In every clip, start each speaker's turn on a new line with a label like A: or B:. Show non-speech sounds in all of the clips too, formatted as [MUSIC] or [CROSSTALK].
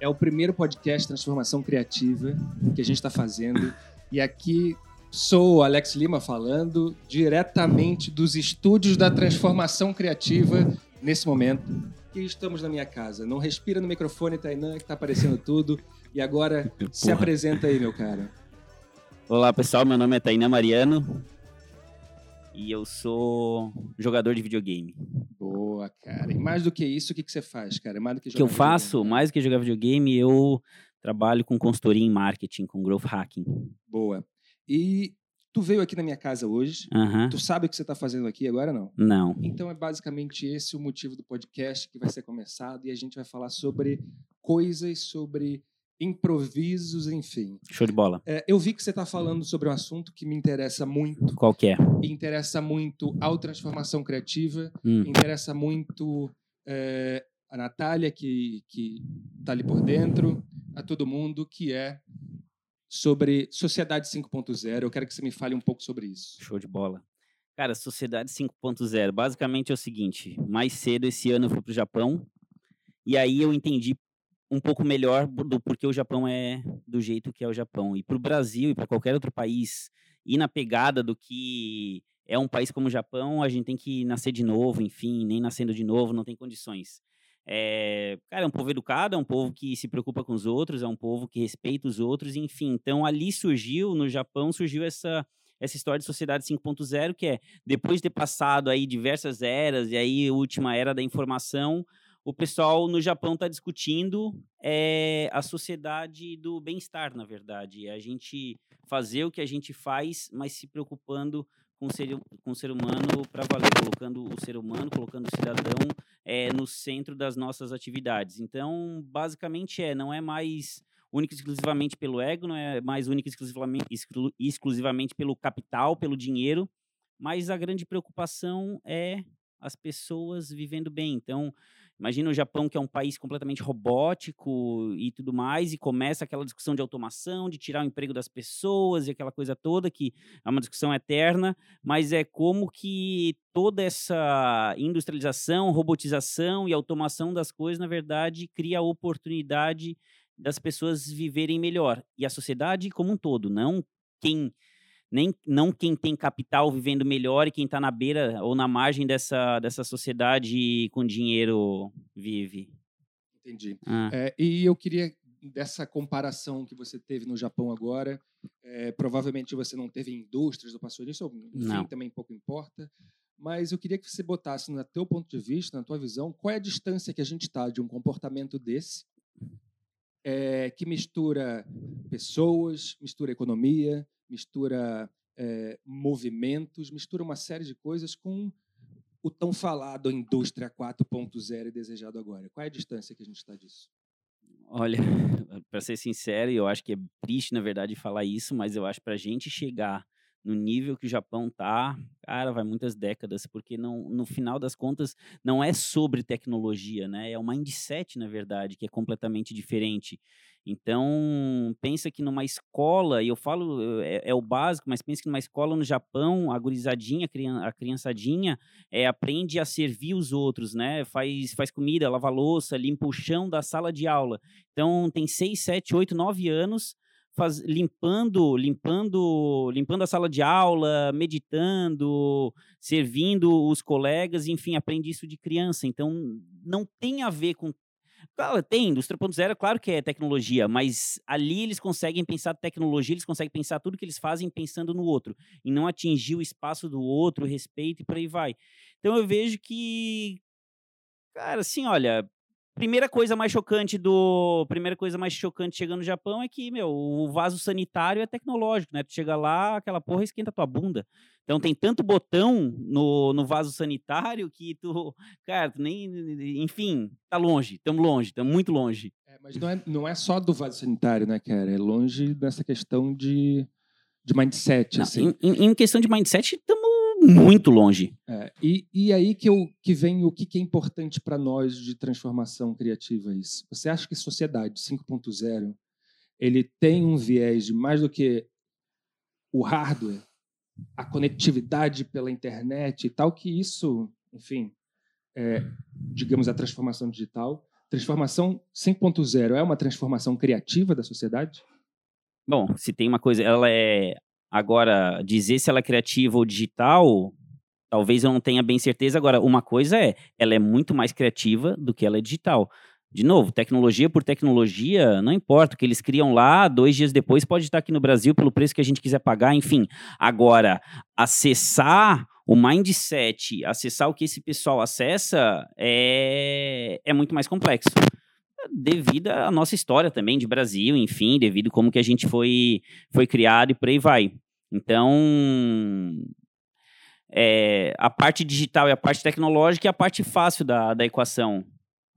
A: É o primeiro podcast Transformação Criativa que a gente está fazendo. E aqui sou o Alex Lima falando diretamente dos estúdios da Transformação Criativa nesse momento. Que estamos na minha casa. Não respira no microfone, Tainã, que está aparecendo tudo. E agora, Porra. se apresenta aí, meu cara.
B: Olá, pessoal. Meu nome é Tainã Mariano. E eu sou jogador de videogame.
A: Boa, cara. E mais do que isso, o que, que você faz, cara? Mais do que
B: jogar O que eu faço, mais do que jogar videogame, eu trabalho com consultoria em marketing, com growth hacking.
A: Boa. E tu veio aqui na minha casa hoje.
B: Uhum.
A: Tu sabe o que você está fazendo aqui agora, não?
B: Não.
A: Então é basicamente esse o motivo do podcast que vai ser começado e a gente vai falar sobre coisas, sobre improvisos, enfim.
B: Show de bola.
A: É, eu vi que você está falando sobre um assunto que me interessa muito.
B: Qual que é?
A: Interessa muito ao Transformação Criativa,
B: hum.
A: interessa muito é, a Natália, que está ali por dentro, a todo mundo, que é sobre Sociedade 5.0. Eu quero que você me fale um pouco sobre isso.
B: Show de bola. Cara, Sociedade 5.0, basicamente é o seguinte: mais cedo esse ano eu fui para o Japão, e aí eu entendi um pouco melhor do porquê o Japão é do jeito que é o Japão. E para o Brasil e para qualquer outro país ir na pegada do que é um país como o Japão, a gente tem que nascer de novo, enfim, nem nascendo de novo, não tem condições. É, cara, é um povo educado, é um povo que se preocupa com os outros, é um povo que respeita os outros, enfim. Então ali surgiu, no Japão, surgiu essa essa história de sociedade 5.0, que é depois de ter passado aí diversas eras, e aí última era da informação, o pessoal no Japão está discutindo é, a sociedade do bem-estar, na verdade. É a gente fazer o que a gente faz, mas se preocupando com o ser, com o ser humano para valer, colocando o ser humano, colocando o cidadão é, no centro das nossas atividades. Então, basicamente é, não é mais única e exclusivamente pelo ego, não é mais única e exclusivamente, exclu, exclusivamente pelo capital, pelo dinheiro, mas a grande preocupação é as pessoas vivendo bem. Então, Imagina o Japão, que é um país completamente robótico e tudo mais, e começa aquela discussão de automação, de tirar o emprego das pessoas e aquela coisa toda, que é uma discussão eterna, mas é como que toda essa industrialização, robotização e automação das coisas, na verdade, cria a oportunidade das pessoas viverem melhor. E a sociedade como um todo, não quem nem não quem tem capital vivendo melhor e quem está na beira ou na margem dessa, dessa sociedade com dinheiro vive.
A: Entendi. Ah. É, e eu queria dessa comparação que você teve no Japão agora, é, provavelmente você não teve indústrias ou passou nisso, enfim, não. também pouco importa. Mas eu queria que você botasse, no teu ponto de vista, na tua visão, qual é a distância que a gente está de um comportamento desse, é, que mistura pessoas, mistura economia, mistura é, movimentos, mistura uma série de coisas com o tão falado indústria 4.0 e desejado agora. Qual é a distância que a gente está disso?
B: Olha, [LAUGHS] para ser sincero, eu acho que é triste, na verdade, falar isso, mas eu acho para a gente chegar no nível que o Japão tá, cara, vai muitas décadas, porque não, no final das contas não é sobre tecnologia, né? É um mindset, na verdade, que é completamente diferente. Então, pensa que numa escola, e eu falo, é, é, o básico, mas pensa que numa escola no Japão, a gurizadinha, a criançadinha, é, aprende a servir os outros, né? Faz, faz comida, lava louça, limpa o chão da sala de aula. Então, tem 6, 7, 8, 9 anos faz, limpando, limpando, limpando a sala de aula, meditando, servindo os colegas, enfim, aprende isso de criança. Então, não tem a ver com Claro, tem, indústria 3.0, claro que é tecnologia, mas ali eles conseguem pensar tecnologia, eles conseguem pensar tudo que eles fazem pensando no outro, e não atingir o espaço do outro, o respeito e por aí vai. Então eu vejo que, cara, assim, olha, primeira coisa mais chocante do. Primeira coisa mais chocante chegando no Japão é que, meu, o vaso sanitário é tecnológico, né? Tu chega lá, aquela porra esquenta tua bunda. Então tem tanto botão no, no vaso sanitário que tu. Cara, tu nem. Enfim, tá longe, estamos longe, estamos muito longe.
A: É, mas não é, não é só do vaso sanitário, né, cara? É longe dessa questão de, de mindset. Não, assim.
B: em, em questão de mindset, estamos muito longe.
A: É, e, e aí que, eu, que vem o que, que é importante para nós de transformação criativa isso. Você acha que sociedade 5.0 ele tem um viés de mais do que o hardware, a conectividade pela internet e tal, que isso, enfim, é, digamos, a transformação digital Transformação 5.0 é uma transformação criativa da sociedade?
B: Bom, se tem uma coisa, ela é agora dizer se ela é criativa ou digital, talvez eu não tenha bem certeza. Agora, uma coisa é, ela é muito mais criativa do que ela é digital. De novo, tecnologia por tecnologia, não importa. O que eles criam lá, dois dias depois pode estar aqui no Brasil pelo preço que a gente quiser pagar, enfim. Agora, acessar o mindset, acessar o que esse pessoal acessa, é, é muito mais complexo. Devido à nossa história também de Brasil, enfim, devido como que a gente foi, foi criado e por aí vai. Então, é, a parte digital e a parte tecnológica é a parte fácil da, da equação.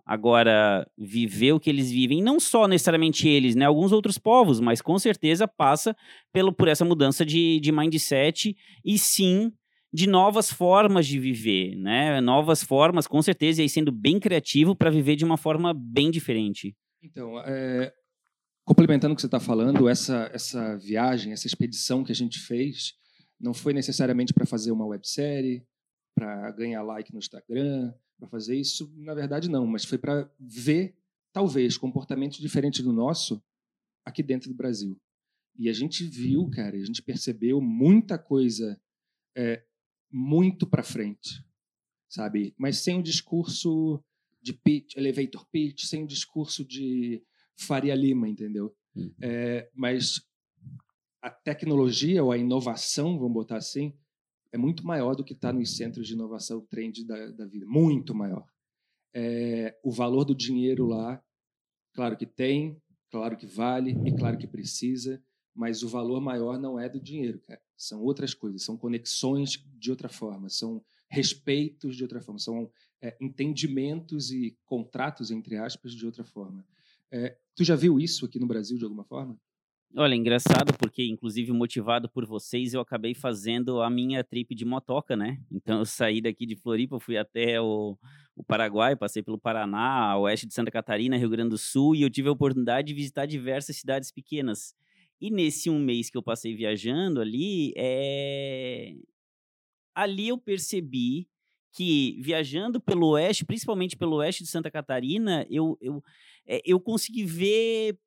B: Agora, viver o que eles vivem, não só necessariamente eles, né? Alguns outros povos, mas com certeza passa pelo, por essa mudança de, de mindset e sim de novas formas de viver, né? Novas formas, com certeza, e aí sendo bem criativo para viver de uma forma bem diferente.
A: Então, é, complementando o que você está falando, essa, essa viagem, essa expedição que a gente fez, não foi necessariamente para fazer uma websérie, para ganhar like no Instagram, para fazer isso, na verdade não, mas foi para ver talvez comportamentos diferentes do nosso aqui dentro do Brasil. E a gente viu, cara, a gente percebeu muita coisa é, muito para frente, sabe? Mas sem o discurso de pitch, elevator pitch, sem o discurso de Faria Lima, entendeu? Uhum. É, mas a tecnologia ou a inovação, vamos botar assim, é muito maior do que está nos centros de inovação trend da, da vida, muito maior. É, o valor do dinheiro lá, claro que tem, claro que vale e claro que precisa, mas o valor maior não é do dinheiro, cara. São outras coisas, são conexões de outra forma, são respeitos de outra forma, são é, entendimentos e contratos, entre aspas, de outra forma. É, tu já viu isso aqui no Brasil de alguma forma?
B: Olha, engraçado porque, inclusive, motivado por vocês, eu acabei fazendo a minha trip de motoca, né? Então, eu saí daqui de Floripa, fui até o, o Paraguai, passei pelo Paraná, oeste de Santa Catarina, Rio Grande do Sul, e eu tive a oportunidade de visitar diversas cidades pequenas. E nesse um mês que eu passei viajando ali, é... ali eu percebi que viajando pelo oeste, principalmente pelo oeste de Santa Catarina, eu, eu, é, eu consegui ver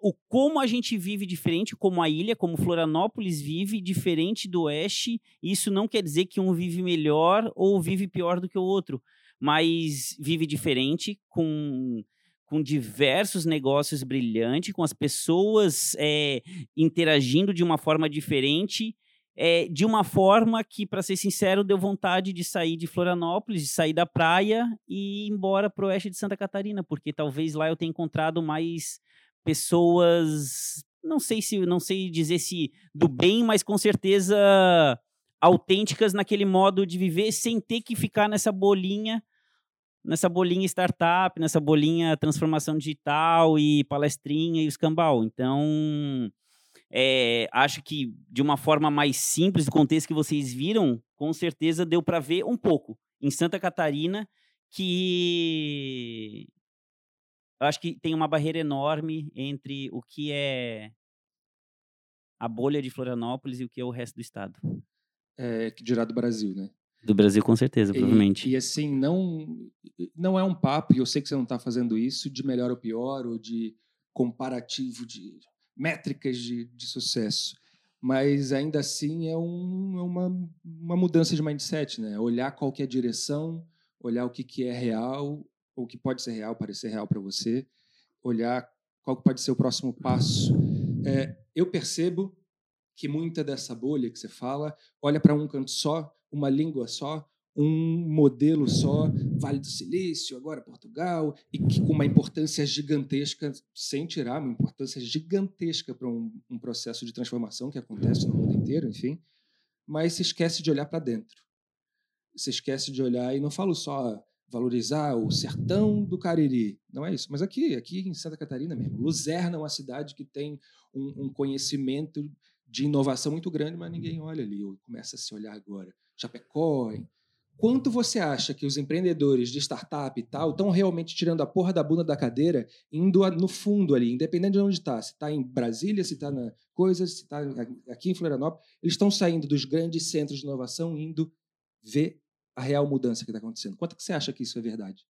B: o como a gente vive diferente, como a ilha, como Florianópolis vive diferente do oeste. Isso não quer dizer que um vive melhor ou vive pior do que o outro, mas vive diferente, com, com diversos negócios brilhantes, com as pessoas é, interagindo de uma forma diferente. É, de uma forma que, para ser sincero, deu vontade de sair de Florianópolis, de sair da praia e ir embora para o oeste de Santa Catarina, porque talvez lá eu tenha encontrado mais pessoas, não sei se não sei dizer se do bem, mas com certeza autênticas naquele modo de viver sem ter que ficar nessa bolinha nessa bolinha startup, nessa bolinha transformação digital e palestrinha e escambau. Então, é, acho que de uma forma mais simples, do contexto que vocês viram, com certeza deu para ver um pouco em Santa Catarina que eu acho que tem uma barreira enorme entre o que é a bolha de Florianópolis e o que é o resto do estado.
A: É, que dirá do Brasil, né?
B: Do Brasil, com certeza, provavelmente.
A: E, e, assim, não, não é um papo, e eu sei que você não está fazendo isso, de melhor ou pior, ou de comparativo de métricas de, de sucesso. Mas ainda assim é, um, é uma, uma mudança de mindset, né? Olhar qual que é a direção, olhar o que, que é real o que pode ser real, parecer real para você, olhar qual pode ser o próximo passo. É, eu percebo que muita dessa bolha que você fala olha para um canto só, uma língua só, um modelo só, Vale do Silício, agora Portugal, e que com uma importância gigantesca, sem tirar uma importância gigantesca para um, um processo de transformação que acontece no mundo inteiro, enfim, mas se esquece de olhar para dentro. Se esquece de olhar, e não falo só valorizar o sertão do Cariri. Não é isso. Mas aqui, aqui em Santa Catarina mesmo. Luzerna é uma cidade que tem um, um conhecimento de inovação muito grande, mas ninguém olha ali, ou começa a se olhar agora. Chapecó. Quanto você acha que os empreendedores de startup e tal estão realmente tirando a porra da bunda da cadeira, indo no fundo ali, independente de onde está? Se está em Brasília, se está na coisa, se está aqui em Florianópolis, eles estão saindo dos grandes centros de inovação, indo ver a real mudança que está acontecendo. Quanto que você acha que isso é verdade?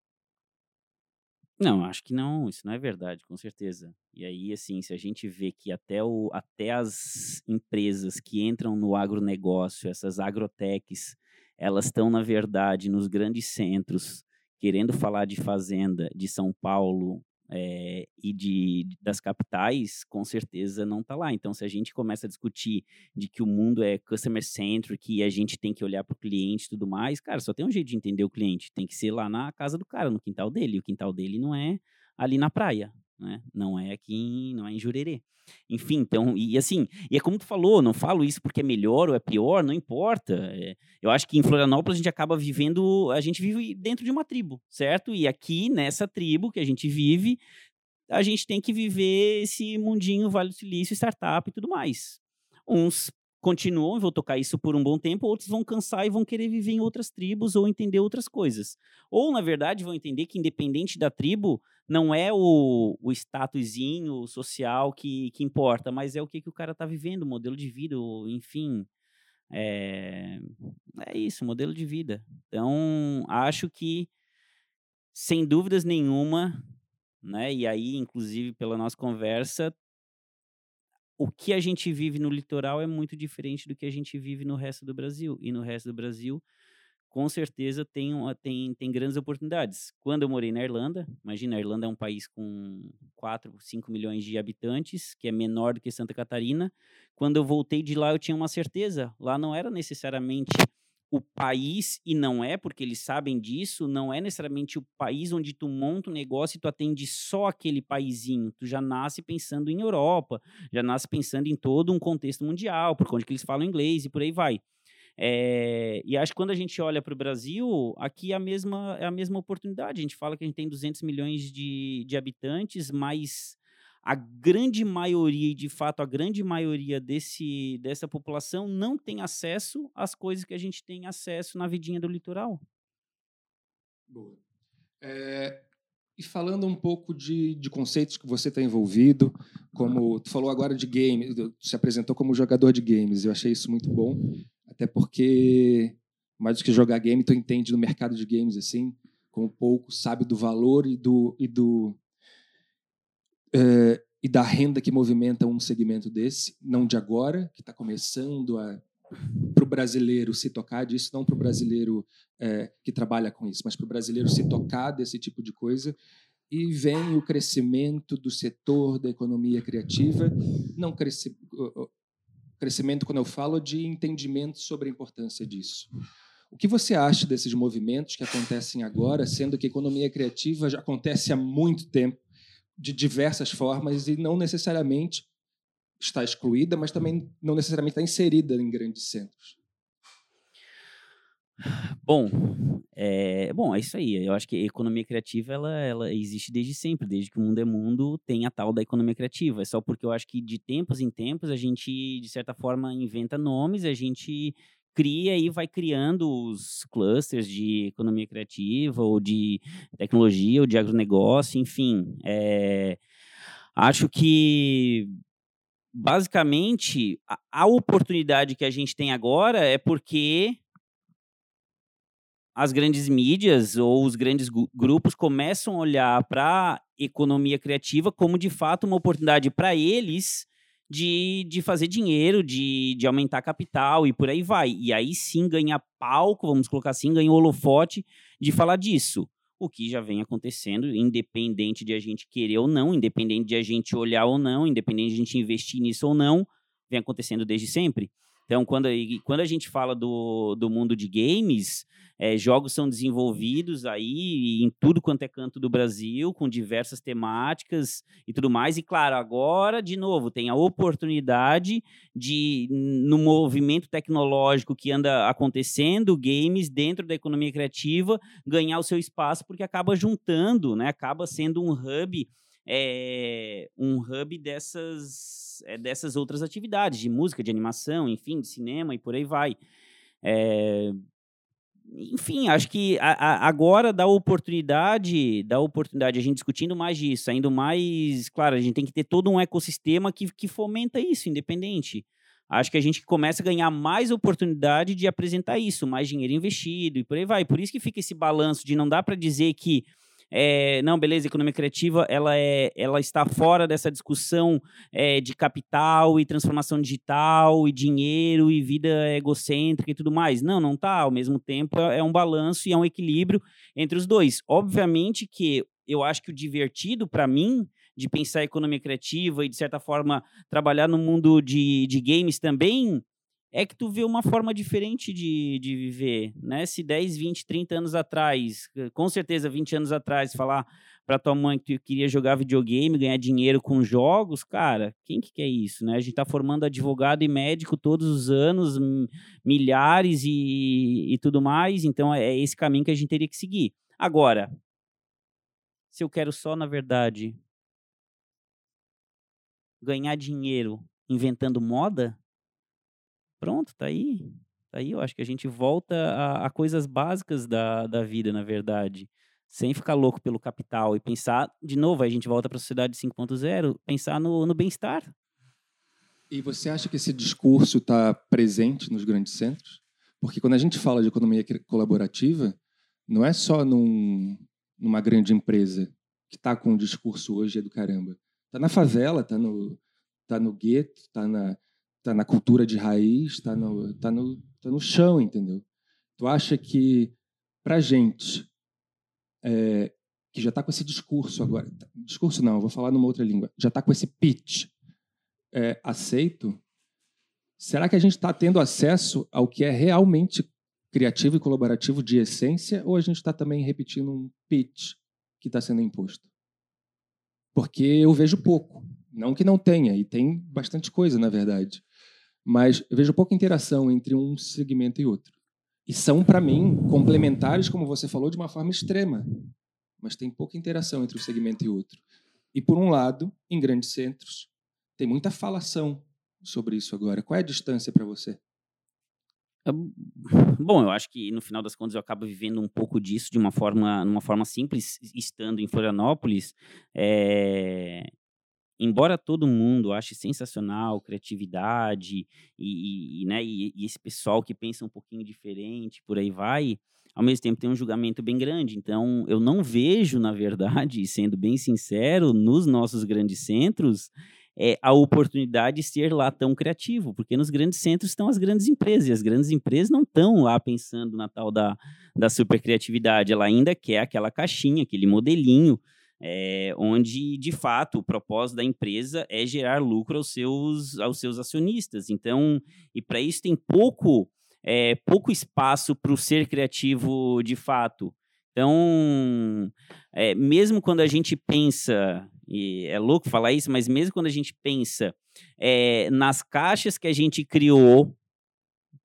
B: Não, acho que não, isso não é verdade, com certeza. E aí, assim, se a gente vê que até, o, até as empresas que entram no agronegócio, essas agrotechs, elas estão, na verdade, nos grandes centros, querendo falar de fazenda de São Paulo, é, e de, das capitais, com certeza não está lá. Então, se a gente começa a discutir de que o mundo é customer centric e a gente tem que olhar para o cliente e tudo mais, cara, só tem um jeito de entender o cliente. Tem que ser lá na casa do cara, no quintal dele. E o quintal dele não é ali na praia, né? Não é aqui, em, não é em Jurerê. Enfim, então, e assim, e é como tu falou, não falo isso porque é melhor ou é pior, não importa. É, eu acho que em Florianópolis a gente acaba vivendo, a gente vive dentro de uma tribo, certo? E aqui nessa tribo que a gente vive, a gente tem que viver esse mundinho Vale do Silício, startup e tudo mais. Uns continuam e vão tocar isso por um bom tempo, outros vão cansar e vão querer viver em outras tribos ou entender outras coisas. Ou, na verdade, vão entender que, independente da tribo, não é o, o statusinho social que, que importa, mas é o que, que o cara está vivendo, o modelo de vida, enfim. É, é isso, modelo de vida. Então, acho que, sem dúvidas nenhuma, né, e aí, inclusive, pela nossa conversa, o que a gente vive no litoral é muito diferente do que a gente vive no resto do Brasil. E no resto do Brasil, com certeza, tem, tem, tem grandes oportunidades. Quando eu morei na Irlanda, imagina, a Irlanda é um país com 4, 5 milhões de habitantes, que é menor do que Santa Catarina. Quando eu voltei de lá, eu tinha uma certeza. Lá não era necessariamente o país, e não é, porque eles sabem disso, não é necessariamente o país onde tu monta um negócio e tu atende só aquele paizinho. Tu já nasce pensando em Europa, já nasce pensando em todo um contexto mundial, por onde que eles falam inglês e por aí vai. É, e acho que quando a gente olha para o Brasil, aqui é a, mesma, é a mesma oportunidade. A gente fala que a gente tem 200 milhões de, de habitantes, mas a grande maioria, e de fato a grande maioria desse, dessa população não tem acesso às coisas que a gente tem acesso na vidinha do litoral.
A: Boa. É, e falando um pouco de, de conceitos que você está envolvido, como tu falou agora de games, se apresentou como jogador de games, eu achei isso muito bom, até porque mais do que jogar game, tu entende no mercado de games assim, como pouco sabe do valor e do, e do é, e da renda que movimenta um segmento desse, não de agora, que está começando a para o brasileiro se tocar disso, não para o brasileiro é, que trabalha com isso, mas para o brasileiro se tocar desse tipo de coisa. E vem o crescimento do setor da economia criativa, não crescimento quando eu falo de entendimento sobre a importância disso. O que você acha desses movimentos que acontecem agora, sendo que a economia criativa já acontece há muito tempo? De diversas formas e não necessariamente está excluída, mas também não necessariamente está inserida em grandes centros.
B: Bom, é, bom, é isso aí. Eu acho que a economia criativa ela, ela existe desde sempre, desde que o mundo é mundo, tem a tal da economia criativa. É só porque eu acho que de tempos em tempos a gente, de certa forma, inventa nomes, a gente cria e vai criando os clusters de economia criativa ou de tecnologia ou de agronegócio, enfim. É, acho que basicamente a, a oportunidade que a gente tem agora é porque as grandes mídias ou os grandes grupos começam a olhar para a economia criativa como de fato uma oportunidade para eles de, de fazer dinheiro, de, de aumentar capital e por aí vai. E aí sim ganhar palco, vamos colocar assim, ganha holofote de falar disso. O que já vem acontecendo, independente de a gente querer ou não, independente de a gente olhar ou não, independente de a gente investir nisso ou não, vem acontecendo desde sempre. Então, quando, quando a gente fala do, do mundo de games, é, jogos são desenvolvidos aí em tudo quanto é canto do Brasil, com diversas temáticas e tudo mais. E claro, agora, de novo, tem a oportunidade de, no movimento tecnológico que anda acontecendo, games dentro da economia criativa, ganhar o seu espaço, porque acaba juntando, né? acaba sendo um hub. É, um hub dessas, é, dessas outras atividades, de música, de animação, enfim, de cinema e por aí vai. É, enfim, acho que a, a, agora dá oportunidade, dá oportunidade a gente discutindo mais disso, ainda mais, claro, a gente tem que ter todo um ecossistema que, que fomenta isso, independente. Acho que a gente começa a ganhar mais oportunidade de apresentar isso, mais dinheiro investido e por aí vai. Por isso que fica esse balanço de não dá para dizer que é, não, beleza, economia criativa, ela, é, ela está fora dessa discussão é, de capital e transformação digital e dinheiro e vida egocêntrica e tudo mais. Não, não está. Ao mesmo tempo, é, é um balanço e é um equilíbrio entre os dois. Obviamente que eu acho que o divertido, para mim, de pensar economia criativa e, de certa forma, trabalhar no mundo de, de games também, é que tu vê uma forma diferente de, de viver, né? Se 10, 20, 30 anos atrás, eh, com certeza 20 anos atrás, falar para tua mãe que tu queria jogar videogame, ganhar dinheiro com jogos, cara, quem que quer isso, né? A gente está formando advogado e médico todos os anos, milhares e, e tudo mais, então é, é esse caminho que a gente teria que seguir. Agora, se eu quero só, na verdade, ganhar dinheiro inventando moda, pronto, tá aí. Tá aí, eu acho que a gente volta a, a coisas básicas da, da vida, na verdade. Sem ficar louco pelo capital e pensar, de novo, a gente volta para a sociedade 5.0, pensar no, no bem-estar.
A: E você acha que esse discurso está presente nos grandes centros? Porque quando a gente fala de economia colaborativa, não é só num, numa grande empresa que está com o discurso hoje é do caramba. Está na favela, está no, tá no gueto, está na, tá na cultura de raiz, está no, tá no, tá no chão, entendeu? Tu acha que, para gente, é, que já está com esse discurso agora, discurso não, vou falar numa outra língua, já está com esse pitch é, aceito, será que a gente está tendo acesso ao que é realmente criativo e colaborativo de essência, ou a gente está também repetindo um pitch que está sendo imposto? Porque eu vejo pouco. Não que não tenha, e tem bastante coisa, na verdade. Mas vejo pouca interação entre um segmento e outro. E são, para mim, complementares, como você falou, de uma forma extrema. Mas tem pouca interação entre um segmento e outro. E, por um lado, em grandes centros, tem muita falação sobre isso agora. Qual é a distância para você?
B: Bom, eu acho que no final das contas eu acabo vivendo um pouco disso de uma forma, uma forma simples, estando em Florianópolis. É... Embora todo mundo ache sensacional criatividade e, e, né, e, e esse pessoal que pensa um pouquinho diferente, por aí vai, ao mesmo tempo tem um julgamento bem grande. Então, eu não vejo, na verdade, [LAUGHS] sendo bem sincero, nos nossos grandes centros, é, a oportunidade de ser lá tão criativo, porque nos grandes centros estão as grandes empresas, e as grandes empresas não estão lá pensando na tal da, da super criatividade, ela ainda quer aquela caixinha, aquele modelinho, é, onde, de fato, o propósito da empresa é gerar lucro aos seus, aos seus acionistas. Então, e para isso tem pouco, é, pouco espaço para o ser criativo de fato. Então, é, mesmo quando a gente pensa, e é louco falar isso, mas mesmo quando a gente pensa nas caixas que a gente criou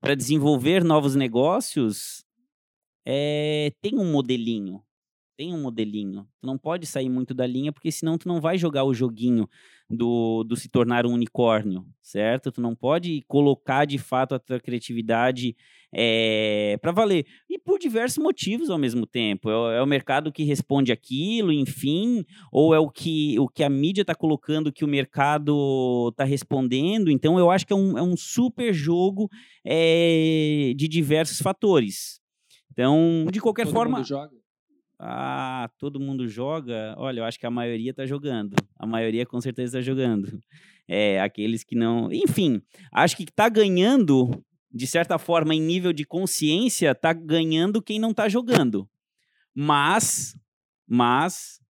B: para desenvolver novos negócios, tem um modelinho tem um modelinho. Tu não pode sair muito da linha, porque senão tu não vai jogar o joguinho do, do se tornar um unicórnio, certo? Tu não pode colocar de fato a tua criatividade é, eh, para valer. E por diversos motivos ao mesmo tempo. É, é, o mercado que responde aquilo, enfim, ou é o que, o que a mídia está colocando que o mercado está respondendo. Então eu acho que é um, é um super jogo é, de diversos fatores. Então, de qualquer
A: Todo
B: forma.
A: Mundo joga
B: ah, todo mundo joga. Olha, eu acho que a maioria está jogando. A maioria com certeza está jogando. É, aqueles que não. Enfim, acho que está ganhando, de certa forma, em nível de consciência, está ganhando quem não está jogando. Mas, mas,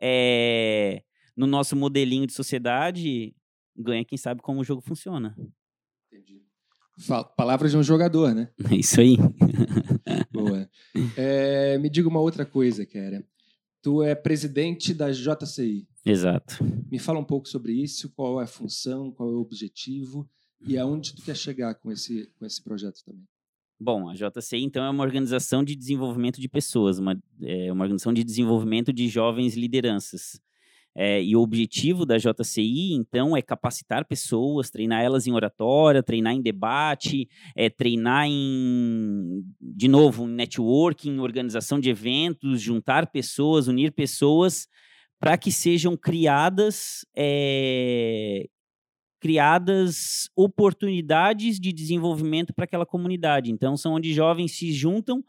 B: é, no nosso modelinho de sociedade, ganha quem sabe como o jogo funciona.
A: Entendi. Palavras de um jogador, né?
B: É [LAUGHS] isso aí. [LAUGHS]
A: Boa. É, me diga uma outra coisa, Kera. Tu é presidente da JCI.
B: Exato.
A: Me fala um pouco sobre isso, qual é a função, qual é o objetivo e aonde tu quer chegar com esse, com esse projeto também.
B: Bom, a JCI, então, é uma organização de desenvolvimento de pessoas, uma, é uma organização de desenvolvimento de jovens lideranças. É, e o objetivo da JCI, então, é capacitar pessoas, treinar elas em oratória, treinar em debate, é, treinar em, de novo, em networking, organização de eventos, juntar pessoas, unir pessoas, para que sejam criadas, é, criadas oportunidades de desenvolvimento para aquela comunidade. Então, são onde jovens se juntam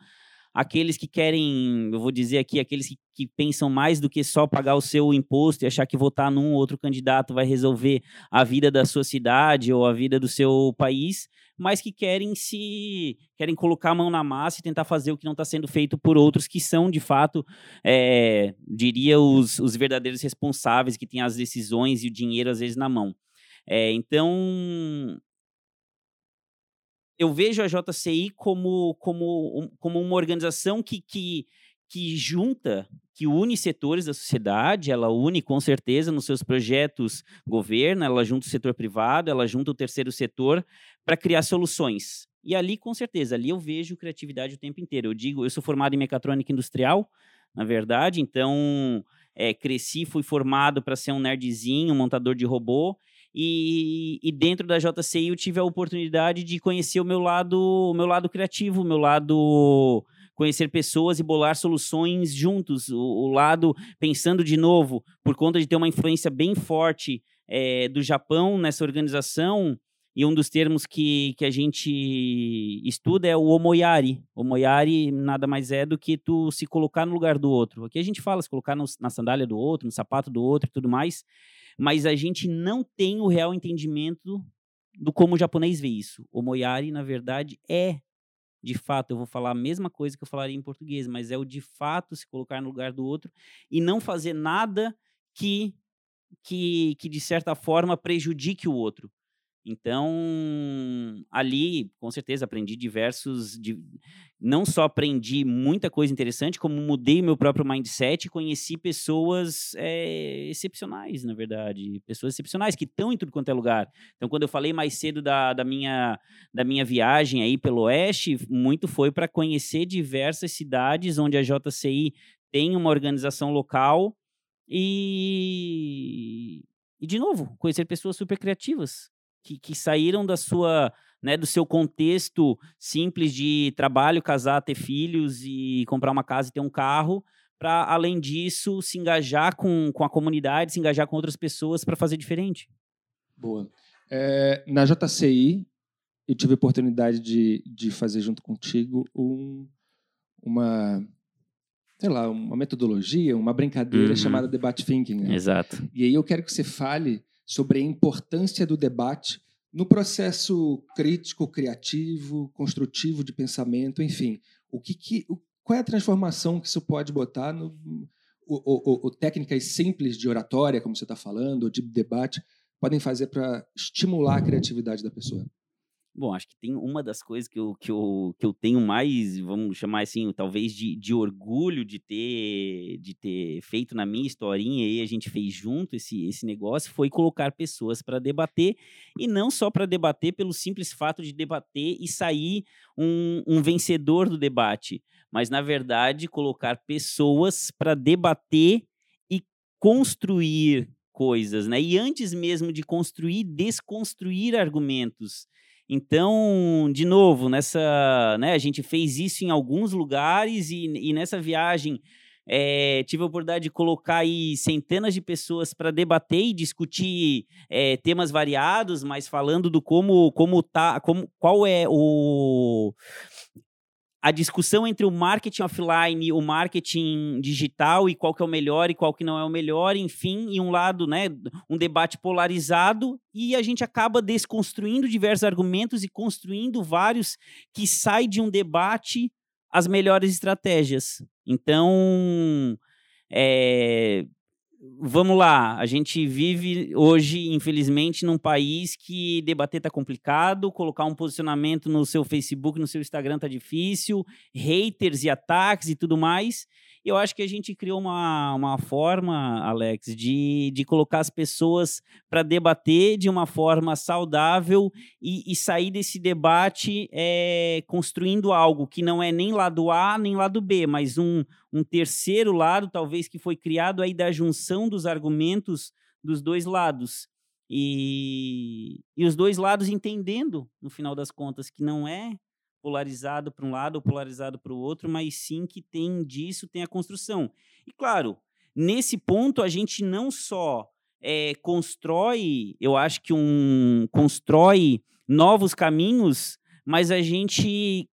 B: aqueles que querem, eu vou dizer aqui, aqueles que, que, pensam mais do que só pagar o seu imposto e achar que votar num ou outro candidato vai resolver a vida da sua cidade ou a vida do seu país, mas que querem se querem colocar a mão na massa e tentar fazer o que não está sendo feito por outros que são, de fato, é, diria, os, os verdadeiros responsáveis, que têm as decisões e o dinheiro, às vezes, na mão. É, então, eu vejo a JCI como, como, como uma organização que, que, que junta, que une setores da sociedade, ela une com certeza nos seus projetos governo, ela junta o setor privado, ela junta o terceiro setor para criar soluções. E ali, com certeza, ali eu vejo criatividade o tempo inteiro. Eu digo, eu sou formado em mecatrônica industrial, na verdade, então é, cresci, fui formado para ser um nerdzinho, um montador de robô, e, e, dentro da JCI eu tive a oportunidade de conhecer o meu lado, o meu lado criativo, o meu lado conhecer pessoas e bolar soluções juntos. O, o lado pensando de novo, por conta de ter uma influência bem forte é, do Japão nessa organização. E um dos termos que, que a gente estuda é o omoyari. Omoyari nada mais é do que tu se colocar no lugar do outro. Aqui a gente fala se colocar no, na sandália do outro, no sapato do outro e tudo mais mas a gente não tem o real entendimento do como o japonês vê isso. O moyari, na verdade, é de fato, eu vou falar a mesma coisa que eu falaria em português, mas é o de fato se colocar no lugar do outro e não fazer nada que que, que de certa forma prejudique o outro. Então, ali, com certeza, aprendi diversos. não só aprendi muita coisa interessante, como mudei meu próprio mindset e conheci pessoas é, excepcionais, na verdade. Pessoas excepcionais que estão em tudo quanto é lugar. Então, quando eu falei mais cedo da, da, minha, da minha viagem aí pelo Oeste, muito foi para conhecer diversas cidades onde a JCI tem uma organização local e. E, de novo, conhecer pessoas super criativas, que, que saíram da sua, né, do seu contexto simples de trabalho, casar, ter filhos e comprar uma casa e ter um carro, para além disso se engajar com, com a comunidade, se engajar com outras pessoas para fazer diferente.
A: Boa. É, na JCI, eu tive a oportunidade de, de fazer junto contigo um, uma sei lá, uma metodologia, uma brincadeira uhum. chamada debate thinking. Né?
B: Exato.
A: E aí eu quero que você fale sobre a importância do debate no processo crítico, criativo, construtivo de pensamento, enfim. O que, que qual é a transformação que isso pode botar no o, o, o técnicas simples de oratória, como você está falando, de debate, podem fazer para estimular a criatividade da pessoa?
B: Bom, acho que tem uma das coisas que eu, que eu, que eu tenho mais, vamos chamar assim, talvez de, de orgulho de ter, de ter feito na minha historinha e a gente fez junto esse, esse negócio, foi colocar pessoas para debater e não só para debater pelo simples fato de debater e sair um, um vencedor do debate, mas na verdade colocar pessoas para debater e construir coisas, né? E antes mesmo de construir, desconstruir argumentos. Então, de novo, nessa, né, a gente fez isso em alguns lugares e, e nessa viagem é, tive a oportunidade de colocar aí centenas de pessoas para debater e discutir é, temas variados, mas falando do como, como tá, como, qual é o a discussão entre o marketing offline o marketing digital e qual que é o melhor e qual que não é o melhor, enfim, e um lado, né, um debate polarizado e a gente acaba desconstruindo diversos argumentos e construindo vários que saem de um debate as melhores estratégias. Então, é, vamos lá, a gente vive hoje, infelizmente, num país que debater tá complicado, colocar um posicionamento no seu Facebook, no seu Instagram tá difícil, haters e ataques e tudo mais eu acho que a gente criou uma, uma forma, Alex, de, de colocar as pessoas para debater de uma forma saudável e, e sair desse debate é, construindo algo que não é nem lado A nem lado B, mas um, um terceiro lado, talvez, que foi criado aí da junção dos argumentos dos dois lados. E, e os dois lados entendendo, no final das contas, que não é polarizado para um lado ou polarizado para o outro, mas sim que tem disso, tem a construção. E claro, nesse ponto a gente não só é, constrói, eu acho que um constrói novos caminhos, mas a gente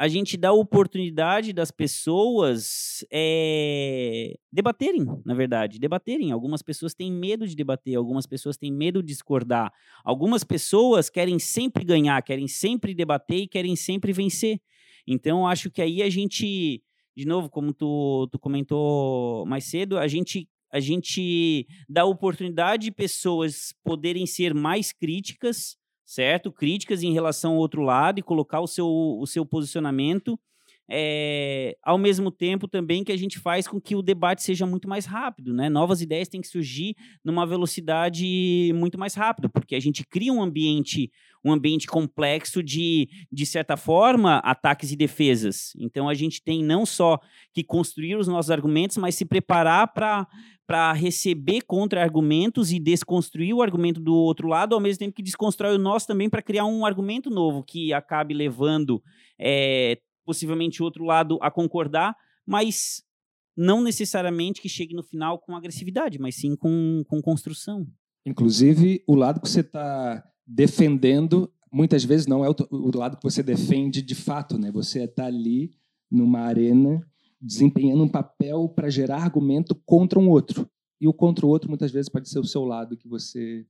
B: a gente dá oportunidade das pessoas é, debaterem, na verdade, debaterem. Algumas pessoas têm medo de debater, algumas pessoas têm medo de discordar, algumas pessoas querem sempre ganhar, querem sempre debater e querem sempre vencer. Então, acho que aí a gente, de novo, como tu, tu comentou mais cedo, a gente a gente dá oportunidade de pessoas poderem ser mais críticas certo? Críticas em relação ao outro lado e colocar o seu, o seu posicionamento. É, ao mesmo tempo também que a gente faz com que o debate seja muito mais rápido, né? Novas ideias têm que surgir numa velocidade muito mais rápida, porque a gente cria um ambiente, um ambiente complexo de, de certa forma, ataques e defesas. Então a gente tem não só que construir os nossos argumentos, mas se preparar para para receber contra-argumentos e desconstruir o argumento do outro lado, ao mesmo tempo que desconstrói o nosso também para criar um argumento novo que acabe levando é, possivelmente o outro lado a concordar, mas não necessariamente que chegue no final com agressividade, mas sim com, com construção.
A: Inclusive, o lado que você está defendendo, muitas vezes não é o, o lado que você defende de fato, né? Você está ali numa arena desempenhando um papel para gerar argumento contra um outro. E o contra o outro muitas vezes pode ser o seu lado que você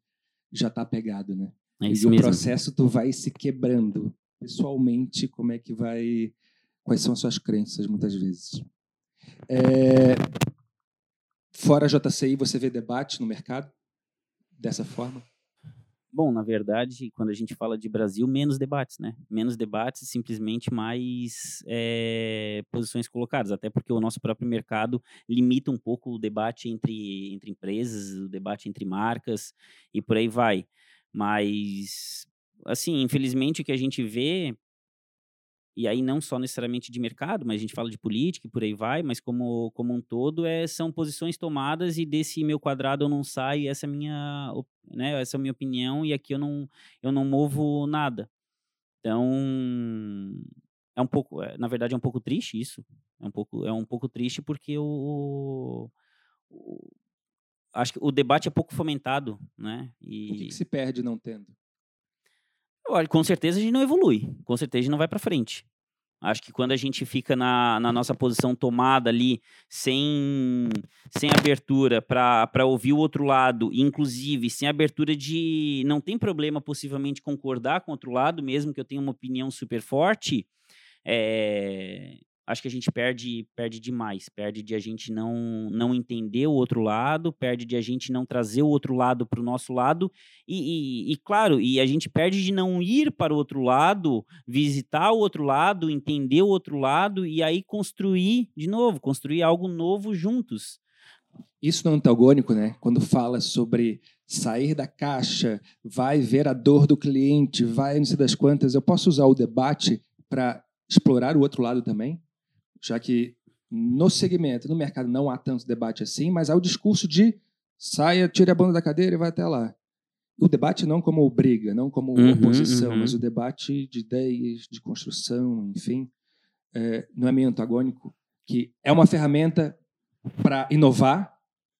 A: já está pegado, né? É e o processo tu vai se quebrando pessoalmente, como é que vai, quais são as suas crenças muitas vezes. É... Fora a JCI, você vê debate no mercado dessa forma?
B: Bom, na verdade, quando a gente fala de Brasil, menos debates, né? Menos debates, simplesmente mais é, posições colocadas, até porque o nosso próprio mercado limita um pouco o debate entre, entre empresas, o debate entre marcas e por aí vai. Mas, assim, infelizmente o que a gente vê e aí não só necessariamente de mercado, mas a gente fala de política e por aí vai, mas como, como um todo, é, são posições tomadas e desse meu quadrado eu não saio, essa é a minha, né, essa é a minha opinião e aqui eu não, eu não movo nada. Então, é um pouco, é, na verdade é um pouco triste isso, é um pouco, é um pouco triste porque o, o acho que o debate é pouco fomentado, né?
A: E... O que, que se perde não tendo?
B: Olha, com certeza a gente não evolui, com certeza a gente não vai para frente. Acho que quando a gente fica na, na nossa posição tomada ali, sem, sem abertura para ouvir o outro lado, inclusive sem abertura de. Não tem problema possivelmente concordar com o outro lado, mesmo que eu tenha uma opinião super forte, é, acho que a gente perde perde demais, perde de a gente não não entender o outro lado, perde de a gente não trazer o outro lado para o nosso lado e, e, e, claro, e a gente perde de não ir para o outro lado, visitar o outro lado, entender o outro lado e aí construir de novo, construir algo novo juntos.
A: Isso no antagônico, né? Quando fala sobre sair da caixa, vai ver a dor do cliente, vai não sei das quantas, eu posso usar o debate para explorar o outro lado também? Já que no segmento, no mercado, não há tanto debate assim, mas há o discurso de saia, tire a banda da cadeira e vai até lá. O debate não como briga, não como uhum, oposição, uhum. mas o debate de ideias, de construção, enfim, é, não é meio antagônico, que é uma ferramenta para inovar,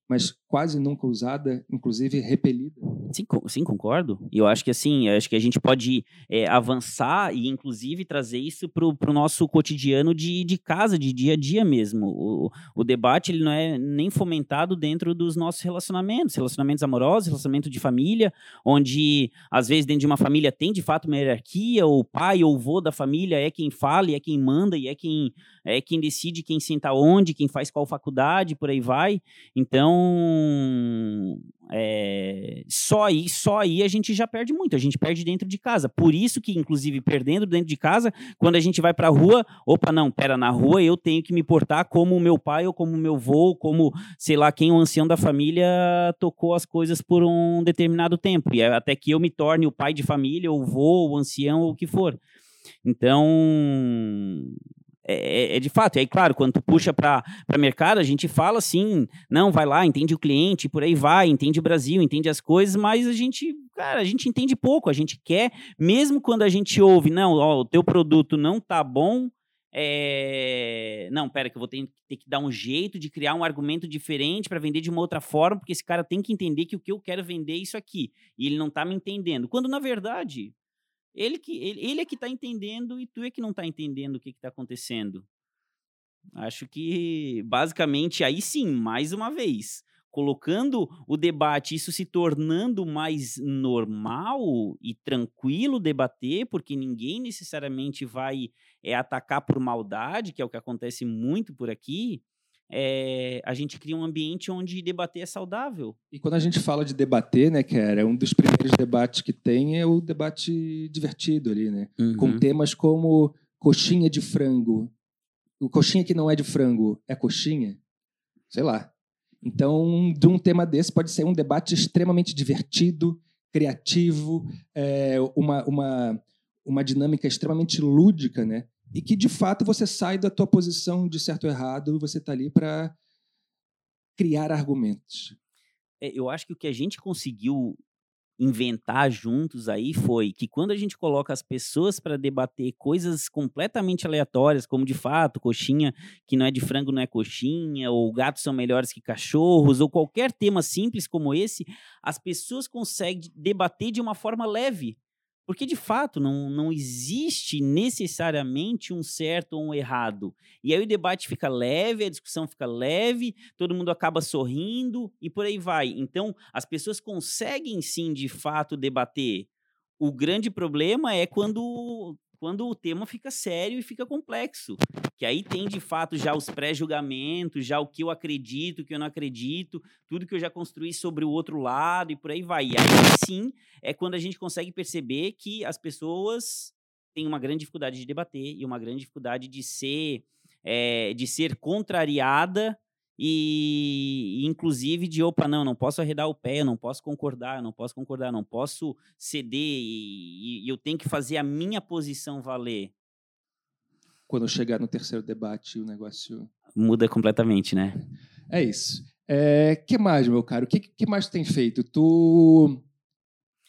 A: mas quase nunca usada, inclusive repelida.
B: Sim, sim, concordo. E eu acho que assim, acho que a gente pode é, avançar e inclusive trazer isso para o nosso cotidiano de, de casa, de dia a dia mesmo. O, o debate ele não é nem fomentado dentro dos nossos relacionamentos, relacionamentos amorosos, relacionamento de família, onde às vezes dentro de uma família tem de fato uma hierarquia, o pai ou o vô da família é quem fala, é quem manda e é quem é quem decide quem senta onde, quem faz qual faculdade, por aí vai. Então, é, só aí, só aí a gente já perde muito, a gente perde dentro de casa. Por isso que, inclusive, perdendo dentro de casa, quando a gente vai para a rua, opa, não, pera, na rua eu tenho que me portar como o meu pai ou como o meu avô, como, sei lá, quem o ancião da família tocou as coisas por um determinado tempo, e é até que eu me torne o pai de família, ou o vô, o ancião, ou o que for. Então, é, é, é, de fato. E aí, claro, quando tu puxa para mercado, a gente fala assim, não, vai lá, entende o cliente, por aí vai, entende o Brasil, entende as coisas, mas a gente, cara, a gente entende pouco, a gente quer, mesmo quando a gente ouve, não, ó, o teu produto não tá bom, é... Não, pera, que eu vou ter, ter, que dar um jeito de criar um argumento diferente para vender de uma outra forma, porque esse cara tem que entender que o que eu quero vender é isso aqui. E ele não está me entendendo. Quando, na verdade, Ele, que, ele, ele é que está entendendo e tu é que não está entendendo o que está acontecendo. Acho que, basicamente, aí sim, mais uma vez, colocando o debate, isso se tornando mais normal e tranquilo debater, porque ninguém necessariamente vai é, atacar por maldade, que é o que acontece muito por aqui, é, a gente cria um ambiente onde debater é saudável.
A: E quando a gente fala de debater, né, Kera, um dos primeiros debates que tem é o debate divertido ali, né? Uhum. Com temas como coxinha de frango. O coxinha que não é de frango é coxinha? Sei lá. Então, de um tema desse pode ser um debate extremamente divertido, criativo, é, uma, uma, uma dinâmica extremamente lúdica, né? E que de fato você sai da tua posição de certo ou errado, você está ali para criar argumentos.
B: É, eu acho que o que a gente conseguiu inventar juntos aí foi que quando a gente coloca as pessoas para debater coisas completamente aleatórias, como de fato, coxinha que não é de frango não é coxinha, ou gatos são melhores que cachorros, ou qualquer tema simples como esse, as pessoas conseguem debater de uma forma leve. Porque, de fato, não, não existe necessariamente um certo ou um errado. E aí o debate fica leve, a discussão fica leve, todo mundo acaba sorrindo e por aí vai. Então, as pessoas conseguem sim, de fato, debater. O grande problema é quando quando o tema fica sério e fica complexo. Que aí tem, de fato, já os pré-julgamentos, já o que eu acredito, o que eu não acredito, tudo que eu já construí sobre o outro lado e por aí vai. E aí sim é quando a gente consegue perceber que as pessoas têm uma grande dificuldade de debater e uma grande dificuldade de ser, é, de ser contrariada e inclusive de opa, não, não posso arredar o pé, não posso concordar, não posso concordar, não posso ceder e, e, eu tenho que fazer a minha posição valer.
A: Quando chegar no terceiro debate, o negócio
B: muda completamente, né?
A: É isso. É, que mais, meu caro? O que, que mais tu tem feito? Tu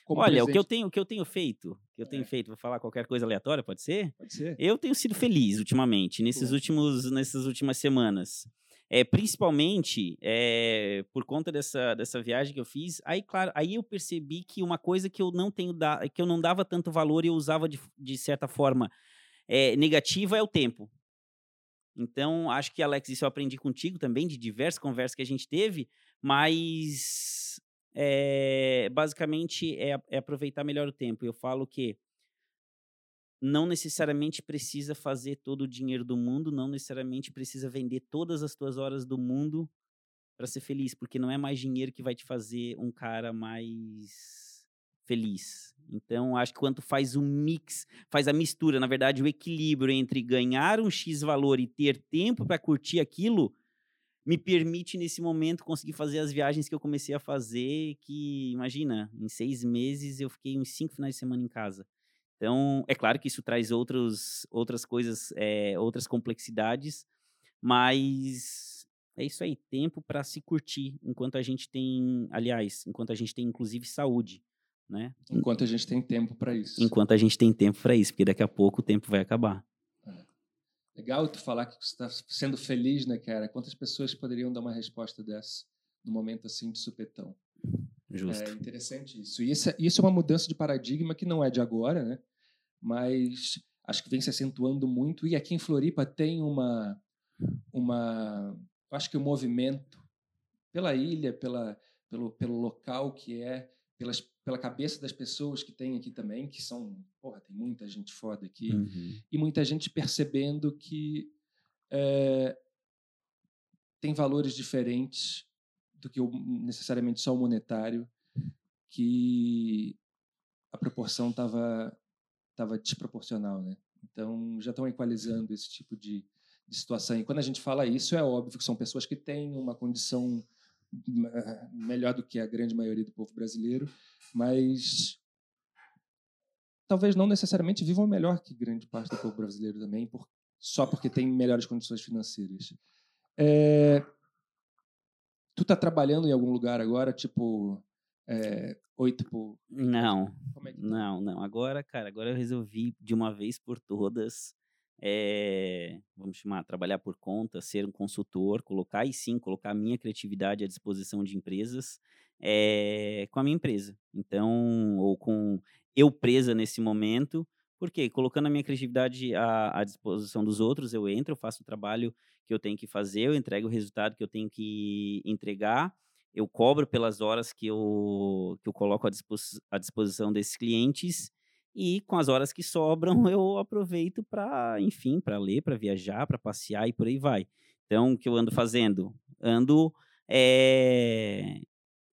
B: Olha, presente... o que eu tenho, o que eu tenho feito, que eu tenho é. feito, vou falar qualquer coisa aleatória, pode ser?
A: Pode ser.
B: Eu tenho sido feliz ultimamente, nesses últimos, nessas últimas semanas. É, principalmente é, por conta dessa, dessa viagem que eu fiz, aí, claro, aí eu percebi que uma coisa que eu não tenho da, que eu não dava tanto valor e eu usava de, de certa forma é, negativa é o tempo. Então, acho que, Alex, isso eu aprendi contigo também, de diversas conversas que a gente teve, mas é, basicamente é, é aproveitar melhor o tempo. Eu falo que não necessariamente precisa fazer todo o dinheiro do mundo, não necessariamente precisa vender todas as tuas horas do mundo para ser feliz, porque não é mais dinheiro que vai te fazer um cara mais feliz. Então, acho que quando faz o mix, faz a mistura, na verdade, o equilíbrio entre ganhar um X valor e ter tempo para curtir aquilo, me permite nesse momento conseguir fazer as viagens que eu comecei a fazer, que, imagina, em seis meses eu fiquei uns cinco finais de semana em casa. Então, é claro que isso traz outros, outras coisas, é, outras complexidades, mas é isso aí, tempo para se curtir, enquanto a gente tem, aliás, enquanto a gente tem inclusive saúde, né?
A: Enquanto a gente tem tempo para isso.
B: Enquanto a gente tem tempo para isso, porque daqui a pouco o tempo vai acabar.
A: É. Legal tu falar que você está sendo feliz, né, cara? Quantas pessoas poderiam dar uma resposta dessa no momento assim de supetão?
B: Justo.
A: É interessante isso. E isso, é, isso é uma mudança de paradigma que não é de agora, né? Mas acho que vem se acentuando muito. E aqui em Floripa tem uma, uma acho que o um movimento pela ilha, pela, pelo, pelo local que é, pelas, pela cabeça das pessoas que tem aqui também, que são, porra, tem muita gente foda aqui, uhum. e muita gente percebendo que é, tem valores diferentes do que o, necessariamente só o monetário, que a proporção estava estava desproporcional, né? Então já estão equalizando esse tipo de, de, situação. E quando a gente fala isso, é óbvio que são pessoas que têm uma condição eh, melhor do que a grande maioria do povo brasileiro, mas talvez não necessariamente vivam melhor que grande parte do povo brasileiro também, por, só porque tem melhores condições financeiras. É, tu está trabalhando em algum lugar agora, tipo é, oito por.
B: Não. É tá? não, não. Agora, cara, agora eu resolvi de uma vez por todas é, vamos chamar, trabalhar por conta, ser um consultor, colocar e sim, colocar a minha criatividade à disposição de empresas é, com a minha empresa. Então, ou com eu presa nesse momento, porque colocando a minha criatividade à, à, disposição dos outros, eu entro, eu faço o trabalho que eu tenho que fazer, eu entrego o resultado que eu tenho que entregar, eu cobro pelas horas que eu, que eu coloco à, dispos, à disposição desses clientes e com as horas que sobram [LAUGHS] eu aproveito para, enfim, para ler, para viajar, para passear e por aí vai. Então, o que eu ando fazendo? Ando é,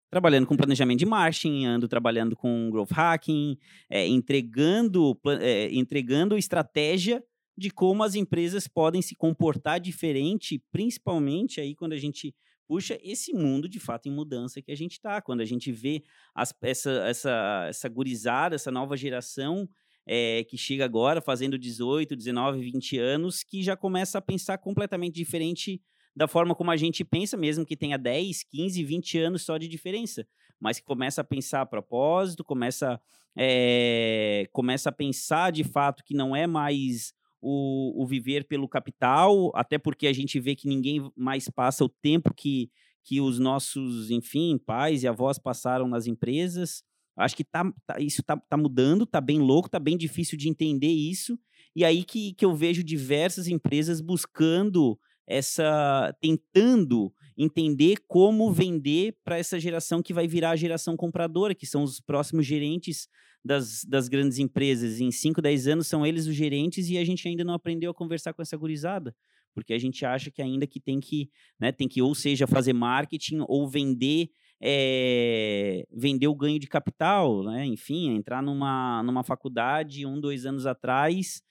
B: trabalhando com planejamento de marketing, ando trabalhando com growth hacking, é, entregando, é, entregando estratégia de como as empresas podem se comportar diferente, principalmente aí quando a gente puxa esse mundo de fato em mudança que a gente está. Quando a gente vê as, essa, essa, essa gurizada, essa nova geração é, que chega agora fazendo 18, 19, 20 anos, que já começa a pensar completamente diferente da forma como a gente pensa, mesmo que tenha 10, 15, 20 anos só de diferença. Mas que começa a pensar a propósito, começa, é, começa a pensar de fato que não é mais o, o viver pelo capital, até porque a gente vê que ninguém mais passa o tempo que, que os nossos, enfim, pais e avós passaram nas empresas. Acho que tá, tá isso está tá mudando, está bem louco, está bem difícil de entender isso. E aí que, que eu vejo diversas empresas buscando essa. tentando entender como vender para essa geração que vai virar a geração compradora, que são os próximos gerentes das, das grandes empresas. Em 5, 10 anos são eles os gerentes e a gente ainda não aprendeu a conversar com essa gurizada. Porque a gente acha que ainda que tem que, né, tem que ou seja fazer marketing ou vender é, vender o ganho de capital, né? Enfim, entrar numa, numa faculdade um, dois anos atrás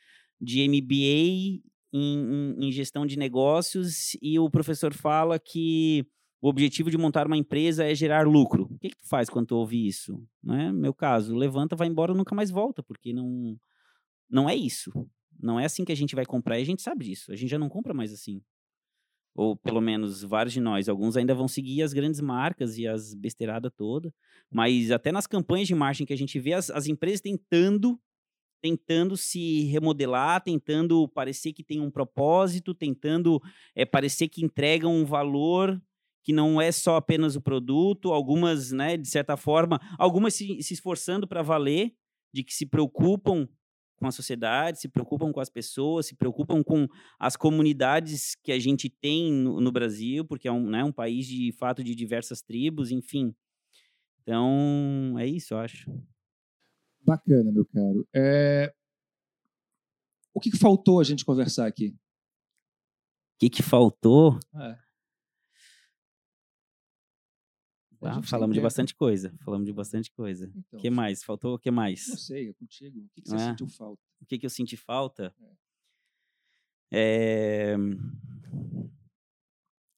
B: de MBA em, em, em gestão de negócios e o professor fala que o objetivo de montar uma empresa é gerar lucro. O que, que tu faz quando tu ouve isso? Né? Meu caso, levanta, vai embora, nunca mais volta, porque não, não é isso. Não é assim que a gente vai comprar e a gente sabe disso. A gente já não compra mais assim. Ou pelo menos vários de nós. Alguns ainda vão seguir as grandes marcas e as besteiradas toda. Mas até nas campanhas de marketing que a gente vê as, as empresas tentando tentando se remodelar, tentando parecer que tem um propósito, tentando é, parecer que entregam um valor que não é só apenas o produto, algumas, né, de certa forma, algumas se, se esforçando para valer, de que se preocupam com a sociedade, se preocupam com as pessoas, se preocupam com as comunidades que a gente tem no, no Brasil, porque é um, né, um país de fato de diversas tribos, enfim. Então, é isso, eu acho.
A: Bacana, meu caro. É... O que, que faltou a gente conversar aqui?
B: O que, que faltou?
A: É.
B: Ah, falamos de bastante coisa. Falamos de bastante coisa. O então, que mais? Faltou o que mais?
A: Não sei, é contigo. O que, que você é? sentiu falta?
B: O que, que eu senti falta? É. é...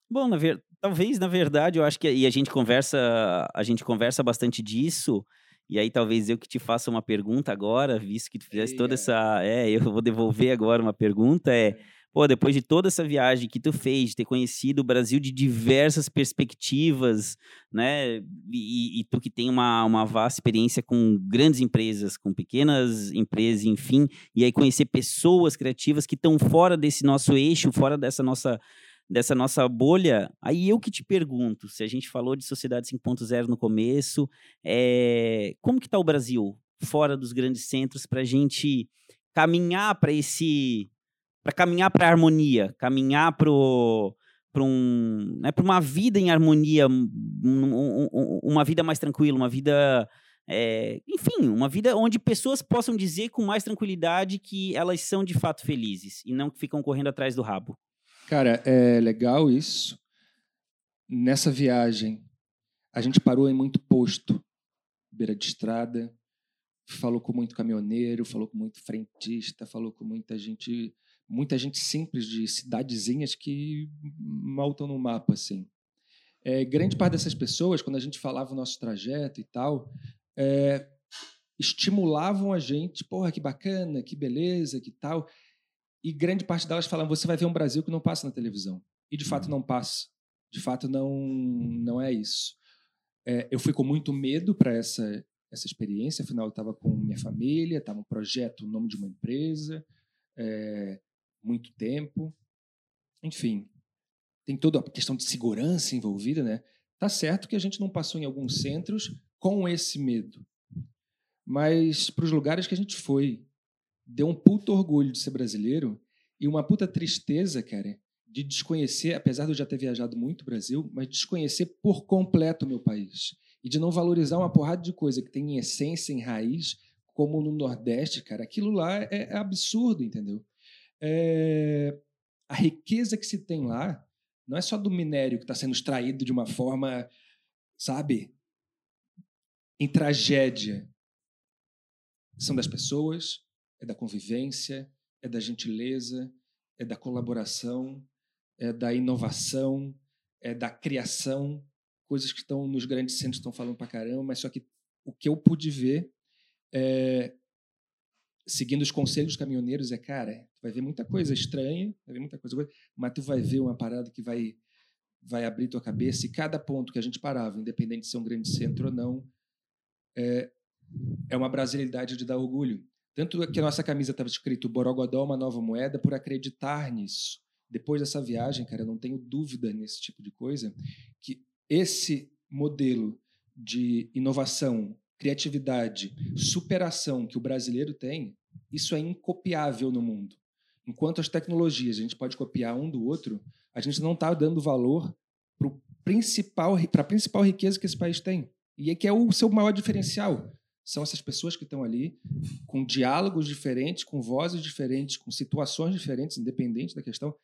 B: Bom, na ver... talvez, na verdade, eu acho que e a gente conversa, a gente conversa bastante disso. E aí talvez eu que te faça uma pergunta agora, visto que tu fizesse toda essa, é, eu vou devolver agora uma pergunta é, é pô, depois de toda essa viagem que tu fez, de ter conhecido o Brasil de diversas perspectivas, né? E, e, tu que tem uma, uma vasta experiência com grandes empresas, com pequenas empresas, enfim, e aí conhecer pessoas criativas que estão fora desse nosso eixo, fora dessa nossa dessa nossa bolha, aí eu que te pergunto, se a gente falou de sociedade 5.0 no começo, é, como que está o Brasil fora dos grandes centros para a gente caminhar para esse para caminhar para a harmonia, caminhar para para um, né, uma vida em harmonia, um, um, uma vida mais tranquila, uma vida, é, enfim, uma vida onde pessoas possam dizer com mais tranquilidade que elas são de fato felizes e não que ficam correndo atrás do rabo.
A: Cara, é legal isso. Nessa viagem, a gente parou em muito posto, beira de estrada, falou com muito caminhoneiro, falou com muito frentista, falou com muita gente muita gente simples de cidadezinhas que mal estão no mapa, assim. É, grande parte dessas pessoas, quando a gente falava o nosso trajeto e tal, é, estimulavam a gente, porra, que bacana, que beleza, que tal. E grande parte delas falavam, você vai ver um Brasil que não passa na televisão. E de fato não passa. De fato não, não é isso. É, eu fui com muito medo para essa, essa experiência, afinal eu estava com minha família, estava um projeto, o nome de uma empresa, é, muito tempo. Enfim, tem toda a questão de segurança envolvida, né? Tá certo que a gente não passou em alguns centros com esse medo. Mas para os lugares que a gente foi, deu um puto orgulho de ser brasileiro e uma puta tristeza, cara, de desconhecer, apesar de eu já ter viajado muito o Brasil, mas desconhecer por completo o meu país. E de não valorizar uma porrada de coisa que tem em essência, em raiz, como no Nordeste, cara. Aquilo lá é, é absurdo, entendeu? É... A riqueza que se tem lá não é só do minério que está sendo extraído de uma forma, sabe, em tragédia. São das pessoas, é da convivência, é da gentileza, é da colaboração, é da inovação, é da criação, coisas que estão nos grandes centros estão falando para caramba, mas só que o que eu pude ver é, seguindo os conselhos dos caminhoneiros é, cara, vai ver muita coisa estranha, vai ver muita coisa, mas tu vai ver uma parada que vai vai abrir tua cabeça e cada ponto que a gente parava, independente de ser um grande centro ou não, é, é uma brasilidade de dar orgulho. Tanto que a nossa camisa estava escrito Borogodó, uma nova moeda, por acreditar nisso. Depois dessa viagem, cara, eu não tenho dúvida nesse tipo de coisa, que esse modelo de inovação, criatividade, superação que o brasileiro tem, isso é incopiável no mundo. Enquanto as tecnologias a gente pode copiar um do outro, a gente não está dando valor para principal, a principal riqueza que esse país tem. E é que é o seu maior diferencial. São essas pessoas que estão ali com diálogos diferentes, com vozes diferentes, com situações diferentes, independente da questão,